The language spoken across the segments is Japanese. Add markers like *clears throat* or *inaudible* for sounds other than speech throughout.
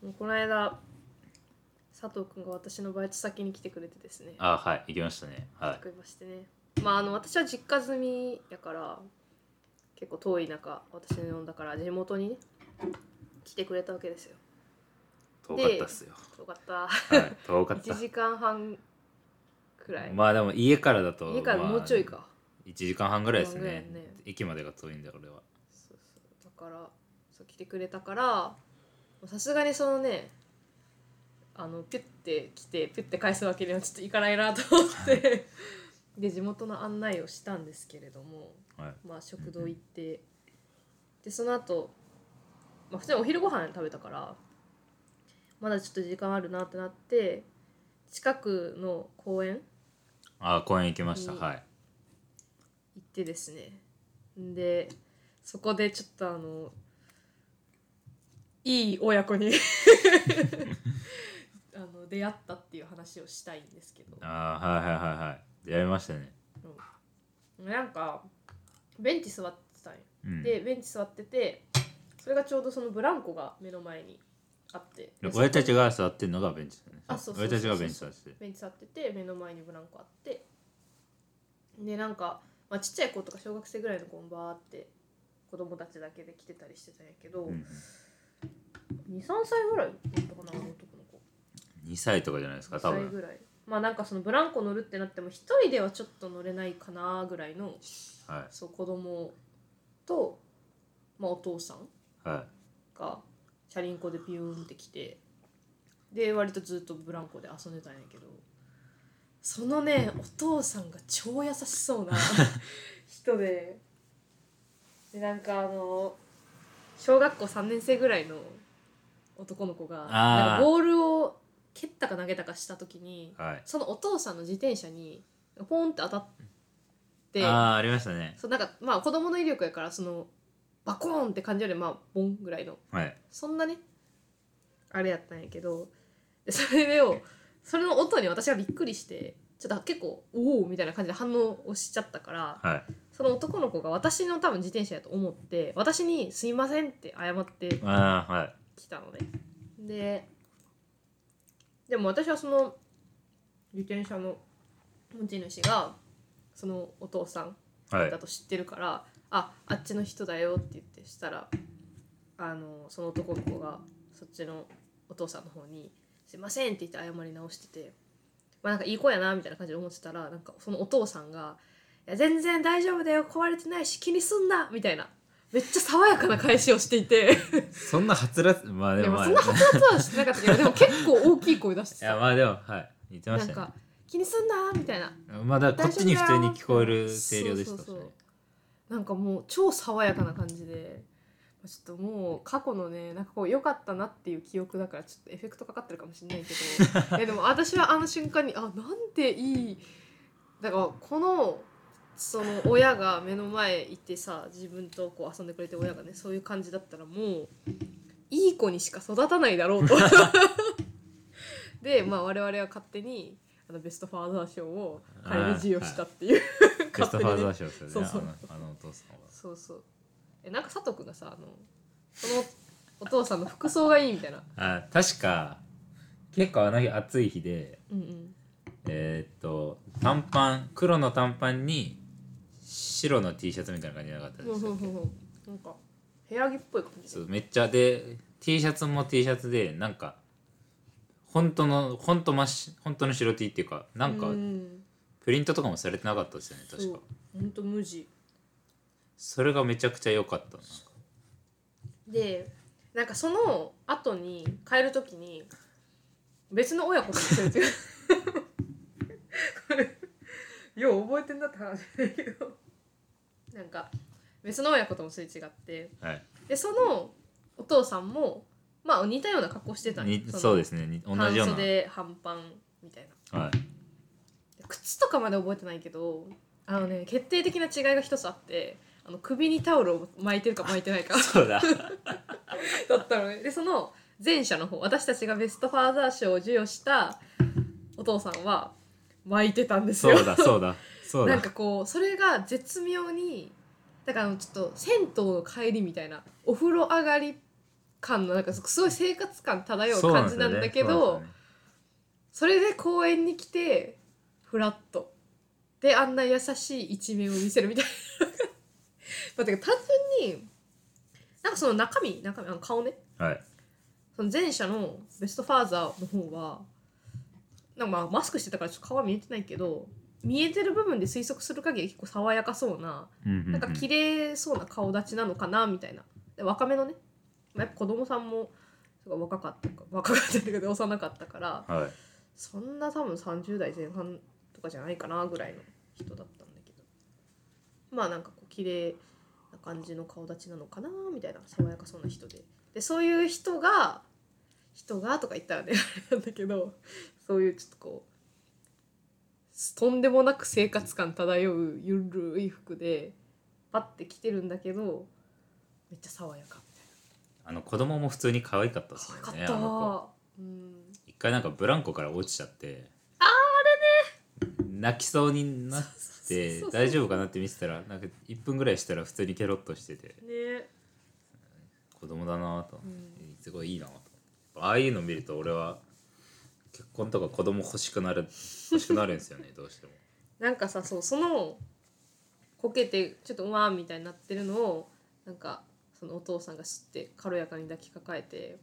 この間佐藤君が私のバイト先に来てくれてですね。あはい行きましたね。は来てくれましてね。まああの私は実家住みやから結構遠い中私の呼んだから地元にね来てくれたわけですよ。い遠かったっすよ。よかった。はい遠かっ1時間半くらたい、まあでも家からだと家からもうちょいまあか、1時間半ぐらいですね。ね。駅までが遠いんだよ俺は。そうそう。だからそう来てくれたからさすがにそのねあのピュッて来てピュッて返すわけにはちょっといかないなと思ってで地元の案内をしたんですけれども、はい。まあ、食堂行ってでその後、まあ普通にお昼ご飯食べたからまだちょっと時間あるなってなって近くの公園あ公園行きました。うんはい。行ってですね。でそこでちょっとあのいい親子に。*laughs* あの出会ったっていう話をしたいんですけど。あはいはいはいはい。出会いましたね。なんかベンチ座ってたんよ。うん。でベンチ座っててそれがちょうどそのブランコが目の前にあって。で俺たちが座ってるのがベンチだね。あそうそうそう俺たちがベンチ座ってて。ベンチ座ってて目の前にブランコあって。でなんか、まあ、ちっちゃい子とか小学生ぐらいの子もバーって子供たちだけで来てたりしてたんやけど、うん23歳ぐらいだったかなあの男の子。2歳とかじゃないですか2多分。歳ぐらい。まあなんかそのブランコ乗るってなっても一人ではちょっと乗れないかなぐらいのはそう子供と、まあ、お父さん。い。はがチャリンコでピューンって来てで割とずっとブランコで遊んでたんやけどそのねお父さんが超優しそうな *laughs* 人ででなんかあの小学校3年生ぐらいの男の子があー。なんかボールを蹴ったか投げたかした時にいはい。そのお父さんの自転車にポンって当たってああありましたね。そうなんかまあ子供の威力やからそのバコーンって感じよりまあボンぐらいの。はい。そんなねあれやったんやけどでそれでをそれの音に私はびっくりしてちょっと結構おおみたいな感じで反応をしちゃったからはい。その男の子が私の多分自転車やと思って私に「すいません」って謝ってああはいきたのね。ででも私はその自転車の持ち主がそのお父さんはい。だと知ってるから「ああっちの人だよ」って言ってしたらあのその男の子がそっちのお父さんの方に「すいません」って言って謝り直しててまあなんかいい子やなみたいな感じで思ってたらなんかそのお父さんが「いや全然大丈夫だよ壊れてないし気にすんな」みたいなめっちゃ爽やかな返しをしていて。そんなはつらつまあででもまあ。もそんなはつらつはしてなかったけどでも結構大きい声出してたいやまあでもはい言ってましたね。なんか「気にすんな」みたいな。まあだこっちに普通に聞こえる声量でしたそうなんかもう超爽やかな感じで。ちょっともう過去のねなんかこう良かったなっていう記憶だからちょっとエフェクトかかってるかもしれないけど。いやでも私はあの瞬間にあなんていい。だからこのその親が目の前いてさ自分とこう遊んでくれて親がねそういう感じだったらもういい子にしか育たないだろうと。でまあ我々は勝手にあのベストファーザー賞を彼に授与したっていう。ベストファーザー賞ですよね。そうそう。あのあのお父さんは。そうそう。えなんか佐藤君がさあのそのお父さんの服装がいいみたいな。あ確か結構あの日暑い日でうんうん。えーっと短パン黒の短パンに白の T シャツみたいな感じなかったですふんふんふんなんか？部屋着っぽい感じそうめっちゃで T シャツも T シャツでなんか本当の本当真っし本当の白 T っていうかなんかうん。プリントとかもされてなかったですよねそう確か。ほんと無地。それがめちゃくちゃ良かったな。でなんかその後に帰る時に別の親子とすれ違うこれよう覚えてんだって話だけどなんか別の親子ともすれ違って。はい。でそのお父さんもまあ似たような格好してたんよ。にそうですね。に同じよう半袖半パンみたいな。なはい。で靴とかまで覚えてないけどあのね決定的な違いが一つあってあの首にタオルを巻いてるか巻いてないか。そうだ。*laughs* だったのね。でその前者の方私たちがベストファーザー賞を授与したお父さんは巻いてたんですよ。そうだそうだそうだ。なんかこうそれが絶妙にだからちょっと銭湯の帰りみたいなお風呂上がり感のなんかすごい生活感漂う感じなんだけどそれで公園に来てフラット。であんな優しい一面を見せるみたいなまあてか単純になんかその中身中身あの顔ね。はい。その前者のベストファーザーの方はなんかまあマスクしてたからちょっと顔は見えてないけど見えてる部分で推測する限り結構爽やかそうなななんか綺麗そうな顔立ちなのかなみたいな。で若めのね、まあ、やっぱ子供さんもすごい若かったか若かったけど幼かったからはい。そんな多分30代前半とかじゃないかなぐらいの人だったんだけど。まあなんかこう綺麗な感じの顔立ちなのかなみたいな爽やかそうな人で。でそういう人が人がとか言ったらねあれなんだけどそういうちょっとこうとんでもなく生活感漂うゆるい服でパッて着てるんだけどめっちゃ爽やかみたいあの子供も普通に可愛かったですなよ可愛かった、ねあの子。うん一回なんかブランコから落ちちゃってああれね。泣きそうになっそうそうてそうそう。大丈夫かなって見てたらなんか1分ぐらいしたら普通にケロッとしてて。ね。子供だなと、うん。すごいいいなと。ああいうの見ると俺は結婚とか子供欲しくなる欲しくなるんですよねどうしても。なんかさそうそのこけてちょっとうわーみたいになってるのをなんかそのお父さんが知って軽やかに抱きかかえて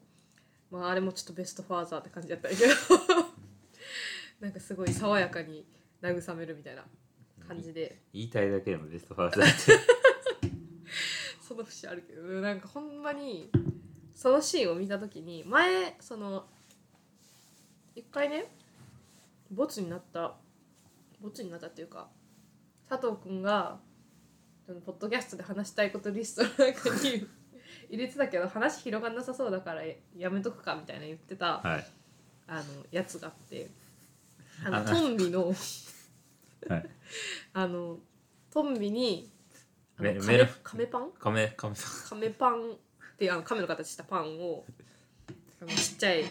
まああれもちょっとベストファーザーって感じだったけど。*laughs* なんかすごい爽やかに慰めるみたいな感じで。言いたいだけでもベストファーザーって。*laughs* その節あるけど。なんかほんまにそのシーンを見た時に前その一回ねボツになったボツになったっていうか佐藤君がそのポッドキャストで話したいことリストの中に *laughs* 入れてたけど話広がんなさそうだからやめとくかみたいな言ってたはい。あのやつがあってあのあトンビの *laughs* はい。あのトンビにあの亀メパン？カメカメ亀パンってあの亀の形したパンをちっちゃい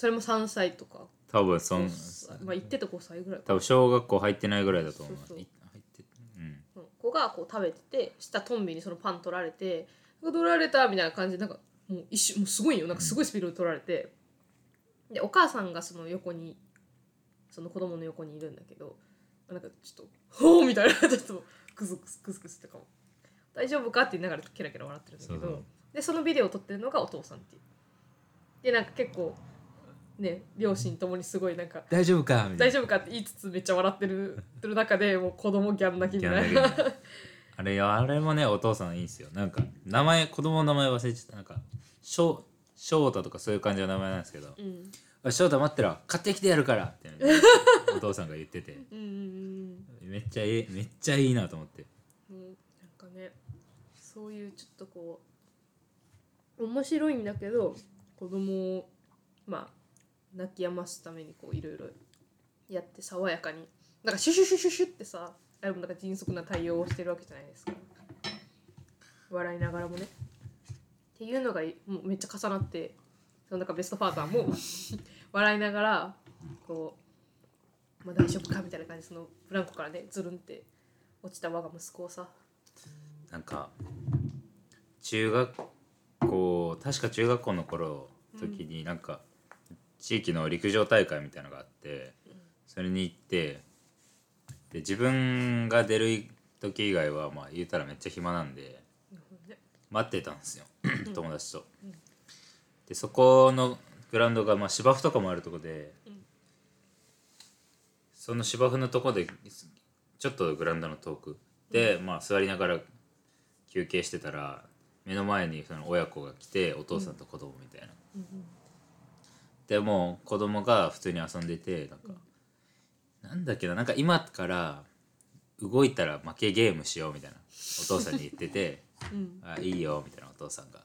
それも3歳とか。多分そん5歳まあ言ってた5歳ぐらいか多分小学校入ってないぐらいだと思うそう入ってうん。うん子がこう食べてて下トンビにそのパン取られて「取られた」みたいな感じでなんかもう一瞬もうすごいよ。なんかすごいスピードで取られて、でお母さんがその横にその子供の横にいるんだけどなんかちょっと「ほう」みたいなちょっと。クスクスクスクスってかも「大丈夫か?」って言いながらケラケラ笑ってるんだけど。でそのビデオを撮ってるのがお父さんっていう。でなんか結構ね両親ともにすごいなんか大丈夫か？大丈夫かって言いつつめっちゃ笑ってるってる中でもう子供ギャン泣きみたい。なあれあれもねお父さんいいんですよ。なんか名前子供の名前忘れちゃった。なんか翔翔太とかそういう感じの名前なんですけど。うん「おい翔太待ってろ。買ってきてやるから」って、ね、*laughs* お父さんが言ってて。うんうんめっちゃいいめっちゃいいなと思って。うんうんなんかねそういうちょっとこう面白いんだけど子供をまあ泣き止ますためにこういろいろやって爽やかに。なんかシュシュシュシュシュってさあれもなんか迅速な対応をしてるわけじゃないですか。笑いながらもね。っていうのがもうめっちゃ重なってそのなんかベストファーザーも *laughs* 笑いながらこう、まあ、大丈夫かみたいな感じでそのブランコからねズルンって落ちた我が息子をさ。なんか中学校確か中学校の頃時になんか地域の陸上大会みたいなのがあってそれに行ってで自分が出る時以外はまあ言うたらめっちゃ暇なんで待ってたんですよ友達と。でそこのグラウンドがまあ芝生とかもあるとこでその芝生のとこでちょっとグラウンドの遠くで、まあ座りながら休憩してたら目の前にその親子が来てお父さんと子供みたいな、でもう子供が普通に遊んでてなんか、なんだっけななんか今から動いたら負けゲームしようみたいなお父さんに言っててうん「あいいよ」みたいなお父さんが。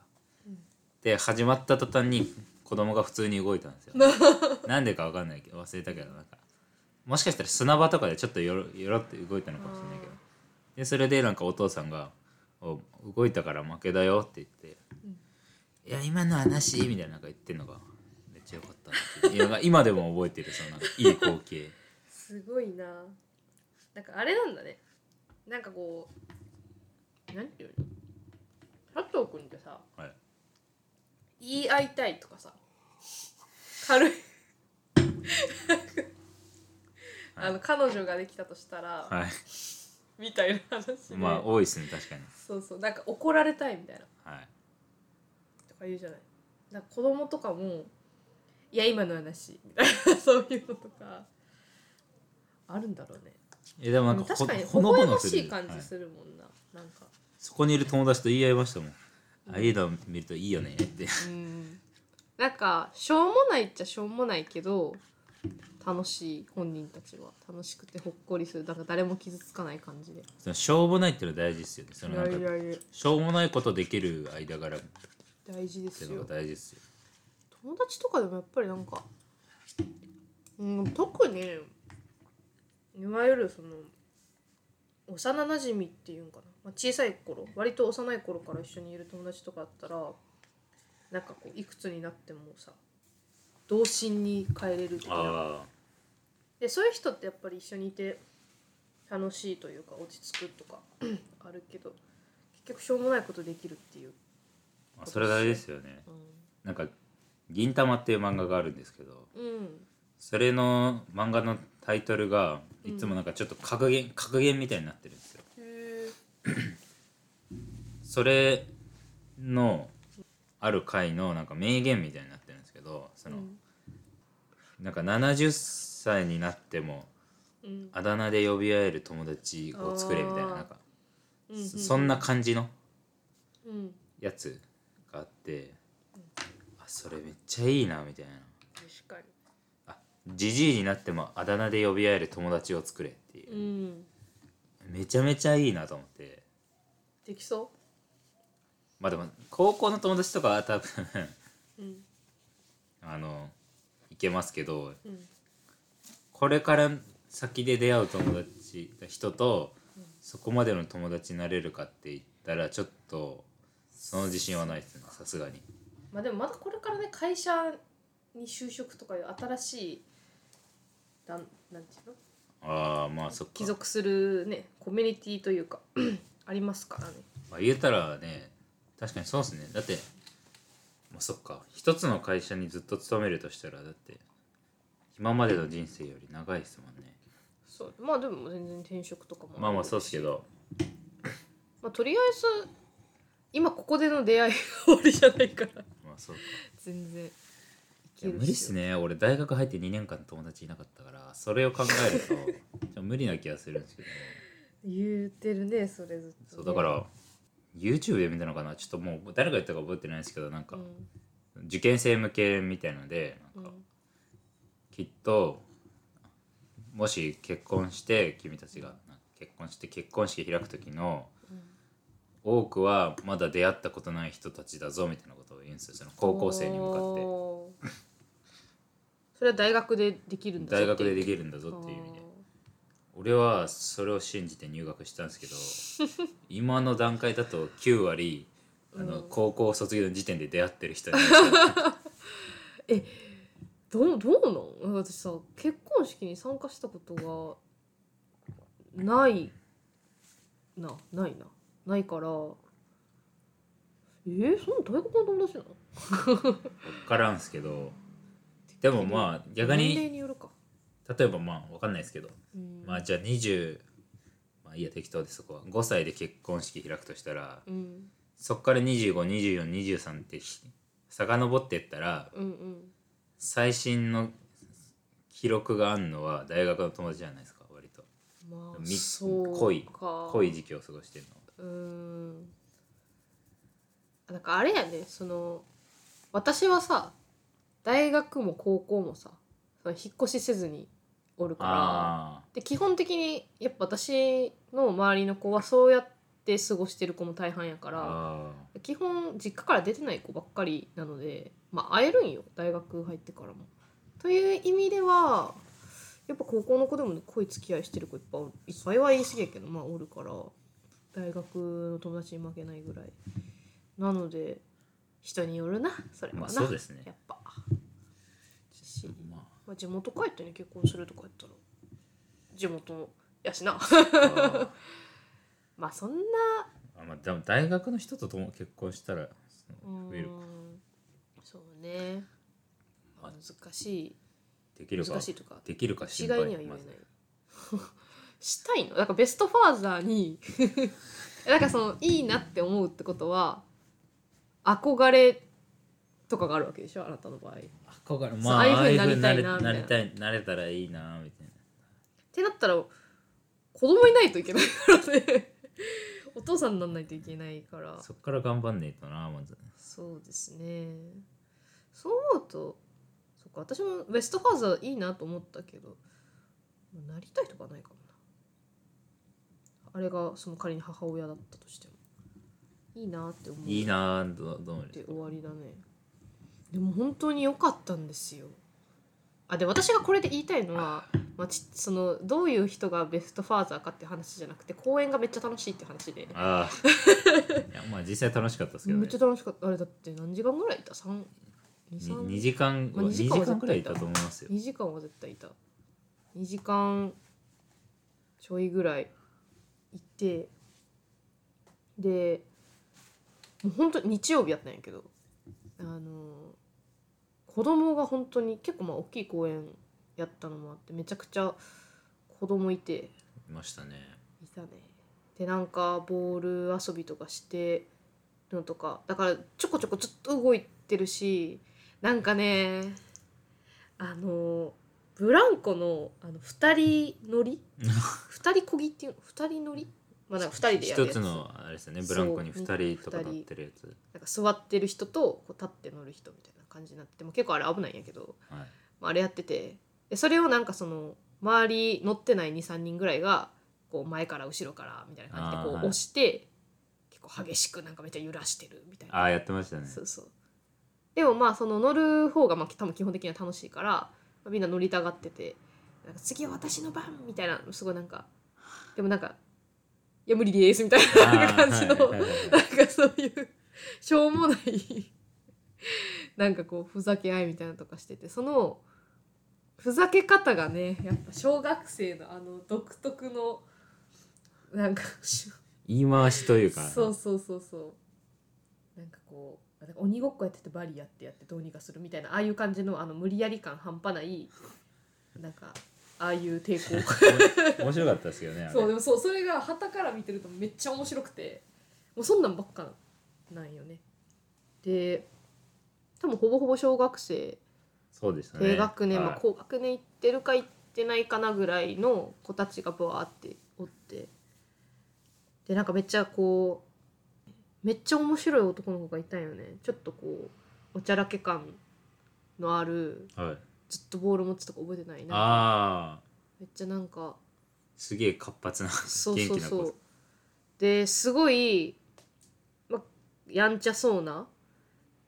で始まった途端に子供が普通に動いたんですよ。*laughs* なんでかわかんないけど忘れたけどなんかもしかしたら砂場とかでちょっとよろよろって動いたのかもしれないけど。でそれでなんかお父さんが「お動いたから負けだよ」って言って「いや今のはなし」みたいななんか言ってんのがよかったなっていや今でも覚えてるそのいい光景。*laughs* すごいな。なんかあれなんだね。なんかこう何ていうの？佐藤君ってさはい。言い合いたいとかさ軽 *laughs* い。あの彼女ができたとしたら、はい。みたいな話で、まあ多いですね確かに。そうそう。なんか怒られたいみたいな。はい。とか言うじゃない。なんか子供とかも「いや今の話」みたいなそういうのとか。あるんだろうね。えでもなんか確かに微ほほのぼのする。しい感はい。じするもんな、なんか。そこにいる友達と言い合いましたもん、ああいうの見るといいよねって。うん。なんかしょうもないっちゃしょうもないけど楽しい本人たちは。楽しくてほっこりする。だから誰も傷つかない感じで。そのしょうもないっていうのは大事ですよね。そいのなんかやいやいや。しょうもないことできる間柄大事ですいうのよが大事ですよ友達とかでもやっぱりなんか、うん、特にいわゆるその幼なじみっていうんかな、まあ、小さい頃割と幼い頃から一緒にいる友達とかだったらなんかこういくつになってもさ童心に帰れるみたいなあでそういう人ってやっぱり一緒にいて楽しいというか落ち着くとか *clears throat* あるけど結局しょうもないことできるっていう、あまあそれ大事ですよね。うなんか「銀玉」っていう漫画があるんですけどん、うんそれの漫画のタイトルがいつもなんかちょっと格言格言みたいになってるんですよ。へそれのある回のなんか名言みたいになってるんですけどその、なんか70歳になってもうんあだ名で呼び合える友達を作れみたいななんか、うん。うんそそんな感じのうん。やつがあって、あそれめっちゃいいなみたいな。確かあじじいになってもあだ名で呼び合える友達を作れっていう、にうん。めちゃめちゃいいなと思って。できそまあでも高校の友達とかは多分ううん。あのいけますけどうん。これから先で出会う友達人とそこまでの友達になれるかって言ったらちょっとその自信はないですねさすがにまあでもまだこれからね会社に就職とかいう新しいだんなんていうの？ああまあそっか。帰属するねコミュニティというか *clears throat* ありますからね。まあ、言えたらね確かにそうですね。だってまあそっか。一つの会社にずっと勤めるとしたらだって今までの人生より長いですもんね。そう。まあでも全然転職とかもまあまあそうですけど。まあ、とりあえず今ここでの出会いが終わりじゃないから。まあそうか。全然。いいや無理っすね。ね俺大学入って2年間友達いなかったからそれを考えると *laughs* 無理な気がするんですけど言うてるねそれずっとね、そうだから YouTube で見たのかな。ちょっともう誰が言ったか覚えてないですけどなんかうん。受験生向けみたいのでうなんかん。きっともし結婚して君たちが結婚して結婚式開く時の多くはまだ出会ったことない人たちだぞみたいなことを言うんですよその高校生に向かって。それは大学でできるんだぞ大学ででるきるんだぞっていう意味で。俺はそれを信じて入学したんですけど *laughs* 今の段階だと9割あのうん。高校卒業の時点で出会ってる人に。*laughs* どうどうなん？私さ結婚式に参加したことがないなないな。ないからえー、そんな大学の友達なの？分からんすけど。でもまあ逆にによるか、例えばまあ分かんないですけど。うん。まあじゃあ20まあいいや適当でそこは。5歳で結婚式開くとしたらうん。そっから252423ってひ遡ってったらうんうん。最新の記録があんのは大学の友達じゃないですか割と。まあ濃い濃い時期を過ごしてるのうーんなんかあれやねその私はさ大学も高校もさその引っ越しせずにおるからあで基本的にやっぱ私の周りの子はそうやって過ごしてる子も大半やかーらあ基本実家から出てない子ばっかりなのでまあ会えるんよ大学入ってからも。という意味ではやっぱ高校の子でもね濃い付き合いしてる子いっぱいおるいっぱいは言い過ぎやけどまあおるから大学の友達に負けないぐらいなので人によるなそれはな、まあそうですね。やっぱ。し、ままあ、地元帰ってね結婚するとかやったら地元やしな。ああ *laughs* まあそんな。ーあまあでも大学の人ととも結婚したら増えるか。んそうね。まあ。難しい。できるか難しいとかできるか一心配。概には言えない。*laughs* したいの？だからベストファーザーに *laughs* なんかそのいいなって思うってことは憧れとかがあるわけでしょあなたの場合。っ憧れまああああいううふうになりたいなみたいな。なりたいなれたらいいなみたいな。てなったら子供いないといけないからね。*laughs* お父さんになんないといけないから。そっから頑張んねえとなまず。そうですね。そう思うとそっか私もベストファーザーいいなと思ったけどなりたいとかないかもな。あれがその仮に母親だったとしてもいいなって思う。いいなどどうもで終わりだね。でも本当に良かったんですよ。あで私がこれで言いたいのは、まあ、ちそのどういう人がベストファーザーかって話じゃなくて公演がめっちゃ楽しいって話で。ああいやまあ実際楽しかったですけどね。めっちゃ楽しかった。あれだって何時間ぐらいいた ?3 に2 2時間まあ2 2時時間は間くらいいたと思いますよ。2時間は絶対いた。2時間ちょいぐらいいてでもう本当に日曜日やったんやけどあの子供が本当に結構まあ大きい公園やったのもあってめちゃくちゃ子供いていましたね。いたね。でなんかボール遊びとかしてるのとかだからちょこちょこずっと動いてるしなんかねあのブランコのあの2人乗り？*laughs* 2人こぎっていうの？2人乗り？まあなんか2人でやるやつ。一つのあれですよねブランコに2人とか乗ってるやつ。なんか座ってる人とこう立って乗る人みたいな感じになっててもう結構あれ危ないんやけど、はい。まあ、あれやっててでそれをなんかその周り乗ってない23人ぐらいがこう前から後ろからみたいな感じでこう押して、結構激しくなんかめっちゃ揺らしてるみたいな。ああやってましたね。そうそう。でもまあその乗る方がまあ多分基本的には楽しいから、まあみんな乗りたがっててなんか次は私の番みたいなすごいなんかでもなんか「いや無理です」みたいな感じのはいはいはい。なんかそういうしょうもない *laughs* なんかこうふざけ合いみたいなのとかしててそのふざけ方がねやっぱ小学生のあの独特のなんかし言い回しというか。そうそうそうそう。なんかこうなんか鬼ごっこやっててバリやってやってどうにかするみたいなああいう感じのあの無理やり感半端ないなんかああいう抵抗。*laughs* 面白かったですけどねそうでもそうそれが旗から見てるとめっちゃ面白くて。もうそんなんばっかなんよね。で多分ほぼほぼ小学生。そうでしたね。低学年、まあ、はい高学年行ってるか行ってないかなぐらいの子たちがバーっておって。でなんかめっちゃこうめっちゃ面白い男の子がいたんよね。ちょっとこうおちゃらけ感のあるはいずっとボール持つとか覚えてないな。ああめっちゃなんか。すげえ活発なそう元気な子。そうそうですごい、ま、やんちゃそうな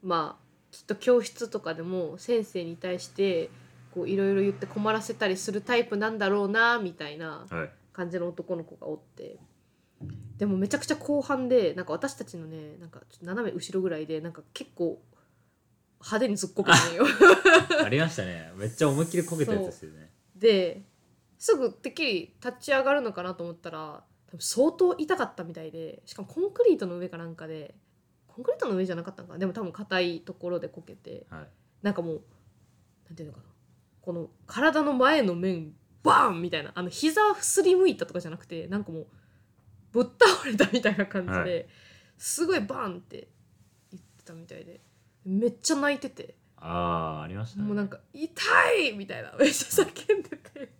まあきっと教室とかでも先生に対してこういろいろ言って困らせたりするタイプなんだろうなみたいなはい。感じの男の子がおって。でもめちゃくちゃ後半でなんか私たちのねなんかちょっと斜め後ろぐらいでなんか結構派手に突っ込むんよ。*laughs* ありましたね。めっちゃ思いっきりこけたやつですよね。ですぐてっきり立ち上がるのかなと思ったら多分相当痛かったみたいでしかもコンクリートの上かなんかでコンクリートの上じゃなかったのかな？でも多分硬いところでこけてはい。なんかもうなんていうのかな？この体の前の面バーンみたいなあの膝すりむいたとかじゃなくてなんかもうぶっ倒れたみたいな感じで、はい。すごいバーンって言ってたみたいでめっちゃ泣いてて。ああありましたね。もうなんか「痛い!」みたいな。めっちゃ叫んでて。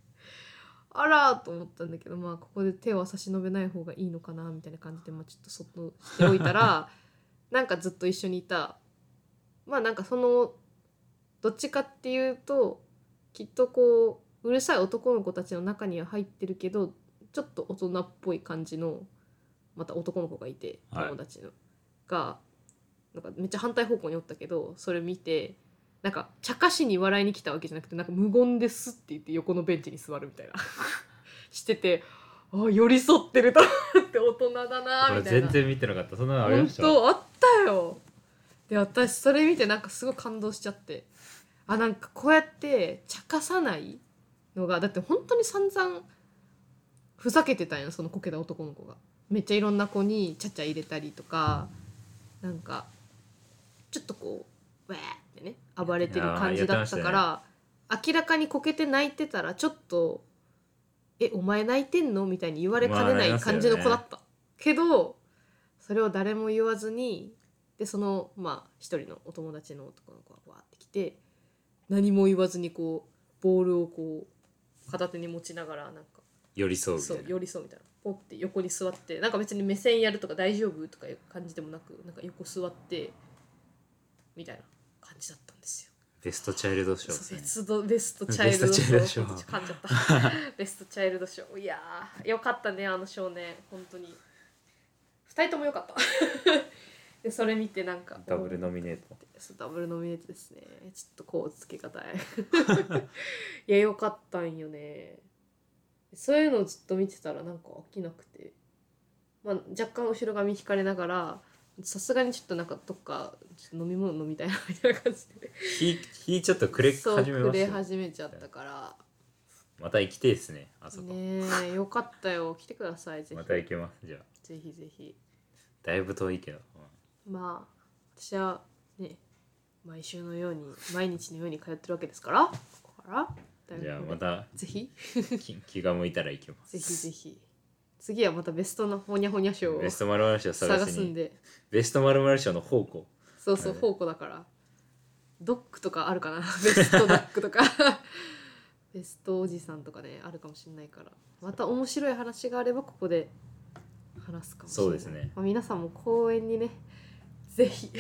あらーと思ったんだけどまあここで手は差し伸べない方がいいのかなみたいな感じで、まあ、ちょっとそっとしておいたら *laughs* なんかずっと一緒にいた。まあなんかそのどっちかっていうときっとこううるさい男の子たちの中には入ってるけどちょっと大人っぽい感じのまた男の子がいてはい。友達の、がなんかめっちゃ反対方向におったけどそれ見てなんか茶化しに笑いに来たわけじゃなくてなんか無言ですって言って横のベンチに座るみたいな。*laughs* しててあ寄り添ってると思って大人だなみたいな。全然見てなかった。そんなのありま本した？当あったよ。で私それ見てなんかすごい感動しちゃって。あなんかこうやって茶化さないのがだって本当に散々ふざけてたんよそのこけた男の子が。めっちゃいろんな子にちゃちゃ入れたりとかなんかちょっとこうウェーってね暴れてる感じだったから明らかにこけて泣いてたらちょっと「えお前泣いてんの?」みたいに言われかねない感じの子だった、けどそれを誰も言わずにでそのまあ一人のお友達の男の子がわーって来て何も言わずにこうボールをこう片手に持ちながらなんか寄り添うみたそいうな寄り添うみたいな。ポって横に座ってなんか別に目線やるとか大丈夫とかいう感じでもなくなんか横座ってみたいな感じだったんですよ。ベストチャイルドショー。ベですねストベストチャイルドベストチャイルドショー。噛んじゃった。*laughs* ベストチャイルドショー。いやーよかったねあの少年。本当に。二人ともよかった。*laughs* でそれ見てなんかダブルノミネート。ダブルノミネートですね。ちょっとこうつけがたいいやよかったんよね。そういうのをずっと見てたらなんか飽きなくて、まあ、若干後ろ髪引かれながらさすがにちょっとなんかどっか飲み物飲みたいな *laughs* みたいな感じで。火火ちょっとくれ始めまくれした始めちゃったから。また行きてえですねあそこ、ねえよかったよ。来てくださいぜひ。また行けますじゃあ。ぜひぜひ。だいぶ遠いけど、まあ私はね毎週のように毎日のように通ってるわけですから。ここから。じゃあまたぜひ。気気が向いたら行きます。ぜひぜひ次はまたベストのほにゃほにゃ賞をベストマルマル賞探すんで。ベストマルマル賞の宝庫。そうそうはい。宝庫だから。ドッグとかあるかな？*laughs* ベストドッグとか。*laughs* ベストおじさんとかねあるかもしれないから。また面白い話があればここで話すかもしれない。そうですね。まあ、皆さんも公園にねぜひ。*laughs*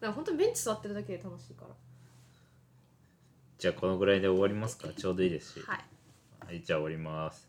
だから本当にベンチ座ってるだけで楽しいから。じゃあこのぐらいで終わりますか？ちょうどいいですし。はい。はいじゃあ終わります